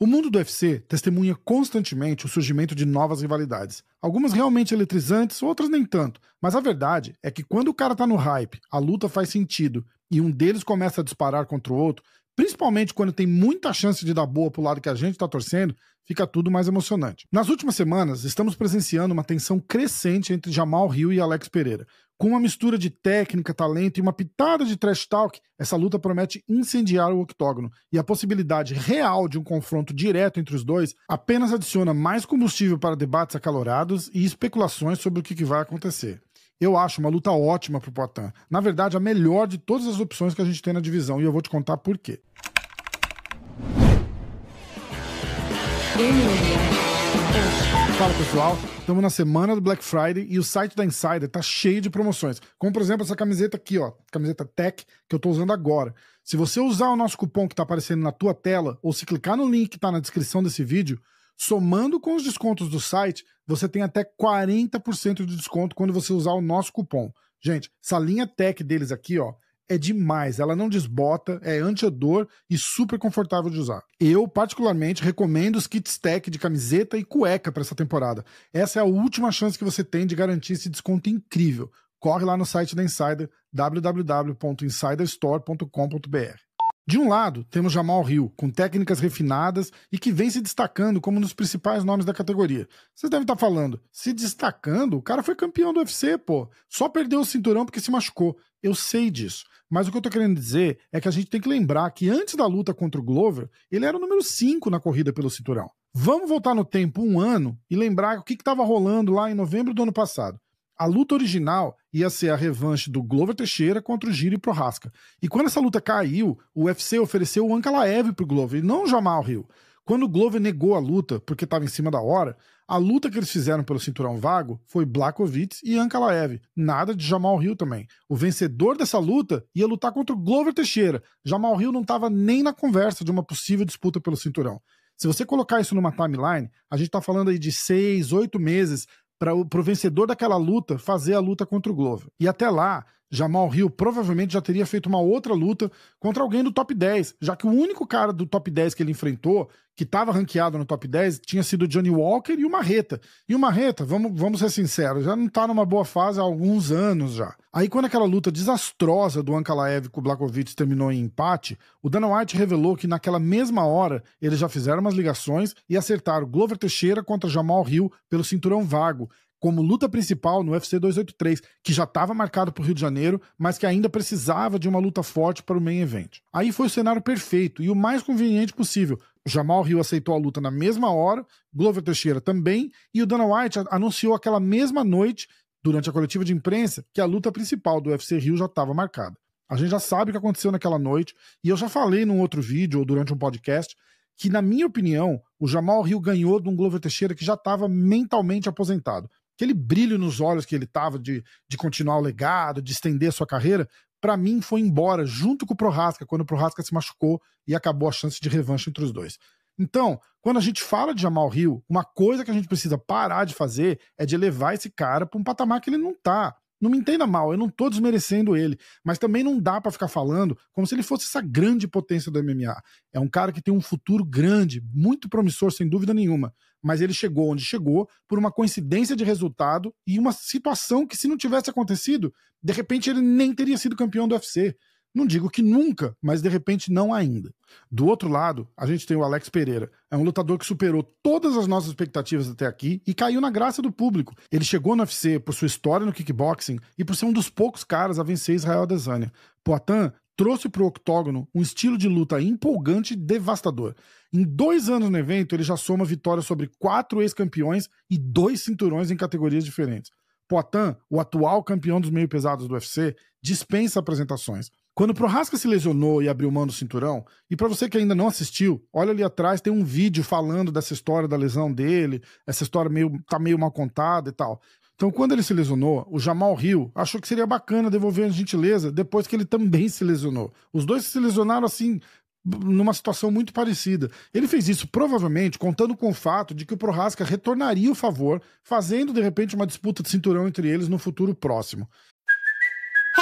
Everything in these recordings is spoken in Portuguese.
O mundo do UFC testemunha constantemente o surgimento de novas rivalidades. Algumas realmente eletrizantes, outras nem tanto. Mas a verdade é que quando o cara tá no hype, a luta faz sentido e um deles começa a disparar contra o outro, principalmente quando tem muita chance de dar boa pro lado que a gente está torcendo, fica tudo mais emocionante. Nas últimas semanas, estamos presenciando uma tensão crescente entre Jamal Hill e Alex Pereira. Com uma mistura de técnica, talento e uma pitada de trash talk, essa luta promete incendiar o octógono. E a possibilidade real de um confronto direto entre os dois apenas adiciona mais combustível para debates acalorados e especulações sobre o que vai acontecer. Eu acho uma luta ótima pro Poitin. Na verdade, a melhor de todas as opções que a gente tem na divisão, e eu vou te contar por quê. Fala pessoal, estamos na semana do Black Friday e o site da Insider tá cheio de promoções. Como por exemplo essa camiseta aqui, ó, camiseta Tech que eu tô usando agora. Se você usar o nosso cupom que tá aparecendo na tua tela ou se clicar no link que tá na descrição desse vídeo, somando com os descontos do site, você tem até 40% de desconto quando você usar o nosso cupom. Gente, essa linha Tech deles aqui, ó, é demais. Ela não desbota, é anti-odor e super confortável de usar. Eu, particularmente, recomendo os kits tech de camiseta e cueca para essa temporada. Essa é a última chance que você tem de garantir esse desconto incrível. Corre lá no site da Insider, www.insiderstore.com.br. De um lado, temos Jamal Hill, com técnicas refinadas e que vem se destacando como um dos principais nomes da categoria. Vocês devem estar falando, se destacando? O cara foi campeão do UFC, pô. Só perdeu o cinturão porque se machucou. Eu sei disso. Mas o que eu tô querendo dizer é que a gente tem que lembrar que antes da luta contra o Glover, ele era o número 5 na corrida pelo cinturão. Vamos voltar no tempo um ano e lembrar o que estava rolando lá em novembro do ano passado. A luta original ia ser a revanche do Glover Teixeira contra o Giri Prohaska. E quando essa luta caiu, o UFC ofereceu o Ankalaev pro Glover, e não o Jamal Hill. Quando o Glover negou a luta, porque estava em cima da hora, a luta que eles fizeram pelo cinturão vago foi Blakovic e Ankalaev. Nada de Jamal Hill também. O vencedor dessa luta ia lutar contra o Glover Teixeira. Jamal Hill não estava nem na conversa de uma possível disputa pelo cinturão. Se você colocar isso numa timeline, a gente está falando aí de seis, oito meses para o vencedor daquela luta fazer a luta contra o Glover. E até lá, Jamal Hill provavelmente já teria feito uma outra luta contra alguém do top 10, já que o único cara do top 10 que ele enfrentou, que estava ranqueado no top 10, tinha sido Johnny Walker e o Marreta. E o Marreta, vamos, vamos ser sinceros, já não está numa boa fase há alguns anos já. Aí quando aquela luta desastrosa do Ankalaev com o Blakovic terminou em empate, o Dana White revelou que naquela mesma hora eles já fizeram umas ligações e acertaram Glover Teixeira contra Jamal Hill pelo cinturão vago, como luta principal no UFC 283, que já estava marcado para o Rio de Janeiro, mas que ainda precisava de uma luta forte para o main event. Aí foi o cenário perfeito e o mais conveniente possível. Jamal Hill aceitou a luta na mesma hora, Glover Teixeira também, e o Dana White anunciou aquela mesma noite, durante a coletiva de imprensa, que a luta principal do UFC Rio já estava marcada. A gente já sabe o que aconteceu naquela noite, e eu já falei num outro vídeo ou durante um podcast que, na minha opinião, o Jamal Hill ganhou de um Glover Teixeira que já estava mentalmente aposentado aquele brilho nos olhos que ele tava de, de continuar o legado, de estender a sua carreira, para mim foi embora junto com o Prohaska, quando o Prohaska se machucou e acabou a chance de revanche entre os dois. Então, quando a gente fala de Jamal Hill, uma coisa que a gente precisa parar de fazer é de elevar esse cara para um patamar que ele não tá. Não me entenda mal, eu não tô desmerecendo ele, mas também não dá para ficar falando como se ele fosse essa grande potência do MMA. É um cara que tem um futuro grande, muito promissor, sem dúvida nenhuma, mas ele chegou onde chegou por uma coincidência de resultado e uma situação que, se não tivesse acontecido, de repente ele nem teria sido campeão do UFC. Não digo que nunca, mas de repente não ainda. Do outro lado, a gente tem o Alex Pereira. É um lutador que superou todas as nossas expectativas até aqui e caiu na graça do público. Ele chegou no UFC por sua história no kickboxing e por ser um dos poucos caras a vencer Israel Adesanya. Poitin trouxe para o octógono um estilo de luta empolgante e devastador. Em dois anos no evento, ele já soma vitórias sobre quatro ex-campeões e dois cinturões em categorias diferentes. Poitin, o atual campeão dos meio pesados do UFC, dispensa apresentações. Quando o Prohaska se lesionou e abriu mão do cinturão, e para você que ainda não assistiu, olha ali atrás, tem um vídeo falando dessa história da lesão dele, essa história meio, tá meio mal contada e tal. Então, quando ele se lesionou, o Jamal Hill achou que seria bacana devolver a gentileza depois que ele também se lesionou. Os dois se lesionaram assim, numa situação muito parecida. Ele fez isso provavelmente contando com o fato de que o Prohaska retornaria o favor, fazendo de repente uma disputa de cinturão entre eles no futuro próximo.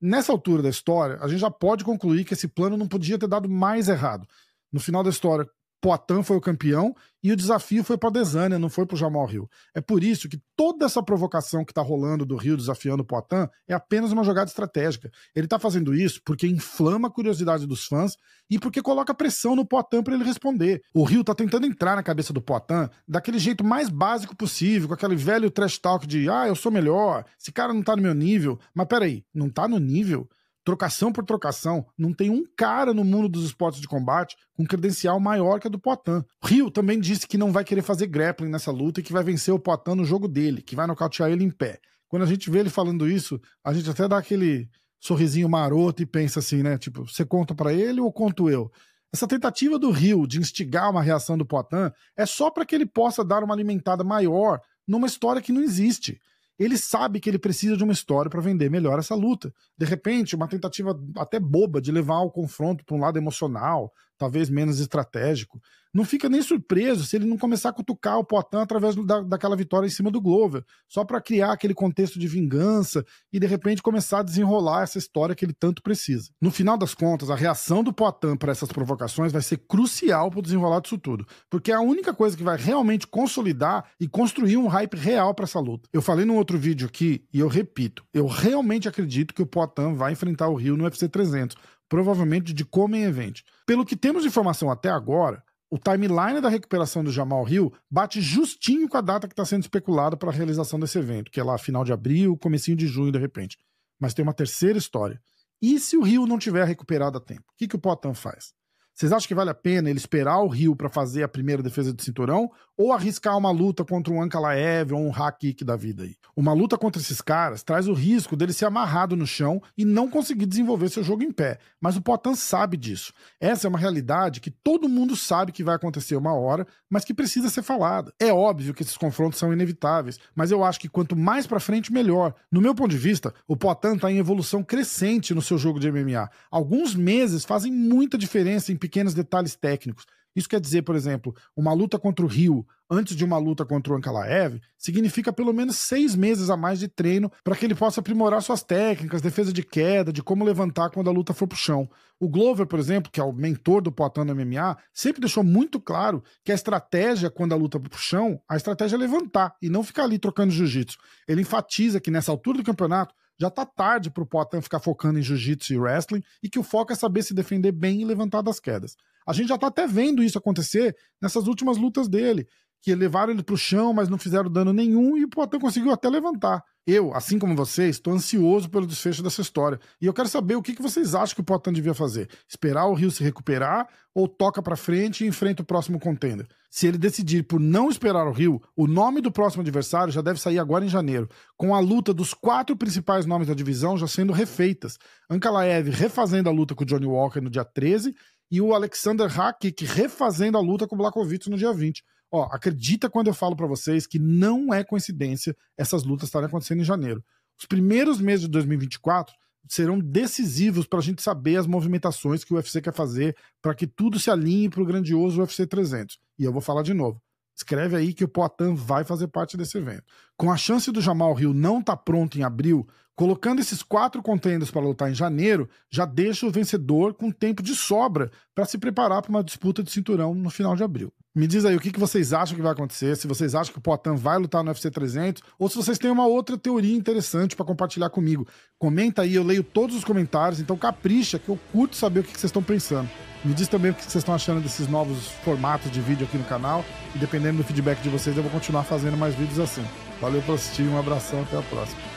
Nessa altura da história, a gente já pode concluir que esse plano não podia ter dado mais errado. No final da história, Poitin foi o campeão e o desafio foi para Desânia, não foi para o Jamal Rio. É por isso que toda essa provocação que está rolando do Rio desafiando o Poitin é apenas uma jogada estratégica. Ele está fazendo isso porque inflama a curiosidade dos fãs e porque coloca pressão no Poitin para ele responder. O Rio está tentando entrar na cabeça do Poitin daquele jeito mais básico possível, com aquele velho trash talk de ah, eu sou melhor, esse cara não está no meu nível. Mas peraí, não está no nível? Trocação por trocação, não tem um cara no mundo dos esportes de combate com credencial maior que a do Poitin. Rio também disse que não vai querer fazer grappling nessa luta e que vai vencer o Poitin no jogo dele, que vai nocautear ele em pé. Quando a gente vê ele falando isso, a gente até dá aquele sorrisinho maroto e pensa assim, né? Tipo, você conta para ele ou conto eu? Essa tentativa do Rio de instigar uma reação do Poitin é só para que ele possa dar uma alimentada maior numa história que não existe ele sabe que ele precisa de uma história para vender melhor essa luta. De repente, uma tentativa até boba de levar o confronto para um lado emocional, talvez menos estratégico. Não fica nem surpreso se ele não começar a cutucar o Poitin através da, daquela vitória em cima do Glover, só para criar aquele contexto de vingança e de repente começar a desenrolar essa história que ele tanto precisa. No final das contas, a reação do Poitin para essas provocações vai ser crucial para o desenrolar disso tudo, porque é a única coisa que vai realmente consolidar e construir um hype real para essa luta. Eu falei num outro vídeo aqui e eu repito, eu realmente acredito que o Poitin vai enfrentar o Rio no UFC 300 provavelmente de Come Event. Pelo que temos de informação até agora, o timeline da recuperação do Jamal Hill bate justinho com a data que está sendo especulada para a realização desse evento, que é lá final de abril, comecinho de junho, de repente. Mas tem uma terceira história. E se o Rio não tiver recuperado a tempo? O que, que o Potan faz? Vocês acham que vale a pena ele esperar o Rio para fazer a primeira defesa do cinturão ou arriscar uma luta contra um Ankalaev ou um Hakik da vida aí? Uma luta contra esses caras traz o risco dele ser amarrado no chão e não conseguir desenvolver seu jogo em pé. Mas o Potan sabe disso. Essa é uma realidade que todo mundo sabe que vai acontecer uma hora, mas que precisa ser falada. É óbvio que esses confrontos são inevitáveis, mas eu acho que quanto mais para frente melhor. No meu ponto de vista, o Potan está em evolução crescente no seu jogo de MMA. Alguns meses fazem muita diferença em pequenos detalhes técnicos. Isso quer dizer, por exemplo, uma luta contra o Rio antes de uma luta contra o Ankalaev significa pelo menos seis meses a mais de treino para que ele possa aprimorar suas técnicas, defesa de queda, de como levantar quando a luta for pro chão. O Glover, por exemplo, que é o mentor do Poitin no MMA, sempre deixou muito claro que a estratégia quando a luta for pro chão, a estratégia é levantar e não ficar ali trocando jiu-jitsu. Ele enfatiza que nessa altura do campeonato já tá tarde pro Poitin ficar focando em jiu-jitsu e wrestling e que o foco é saber se defender bem e levantar das quedas. A gente já tá até vendo isso acontecer nessas últimas lutas dele, que levaram ele pro chão, mas não fizeram dano nenhum e o Poitin conseguiu até levantar. Eu, assim como vocês, estou ansioso pelo desfecho dessa história. E eu quero saber o que, vocês acham que o Potan devia fazer. Esperar o Rio se recuperar ou toca para frente e enfrenta o próximo contender? Se ele decidir por não esperar o Rio, o nome do próximo adversário já deve sair agora em janeiro, com a luta dos quatro principais nomes da divisão já sendo refeitas. Ankalaev refazendo a luta com o Johnny Walker no dia 13 e o Alexander Hakik refazendo a luta com o Blakovic no dia 20. Ó, acredita quando eu falo para vocês que não é coincidência essas lutas estarem acontecendo em janeiro. Os primeiros meses de 2024 serão decisivos para a gente saber as movimentações que o UFC quer fazer para que tudo se alinhe para o grandioso UFC 300. E eu vou falar de novo. Escreve aí que o Poitin vai fazer parte desse evento. Com a chance do Jamal Rio não estar tá pronto em abril, colocando esses quatro contenders para lutar em janeiro, já deixa o vencedor com tempo de sobra para se preparar para uma disputa de cinturão no final de abril. Me diz aí o que, que vocês acham que vai acontecer, se vocês acham que o Poitin vai lutar no UFC 300, ou se vocês têm uma outra teoria interessante para compartilhar comigo. Comenta aí, eu leio todos os comentários, então capricha que eu curto saber o que, que vocês estão pensando. Me diz também o que vocês estão achando desses novos formatos de vídeo aqui no canal, e dependendo do feedback de vocês, eu vou continuar fazendo mais vídeos assim. Valeu por assistir, um abração, até a próxima.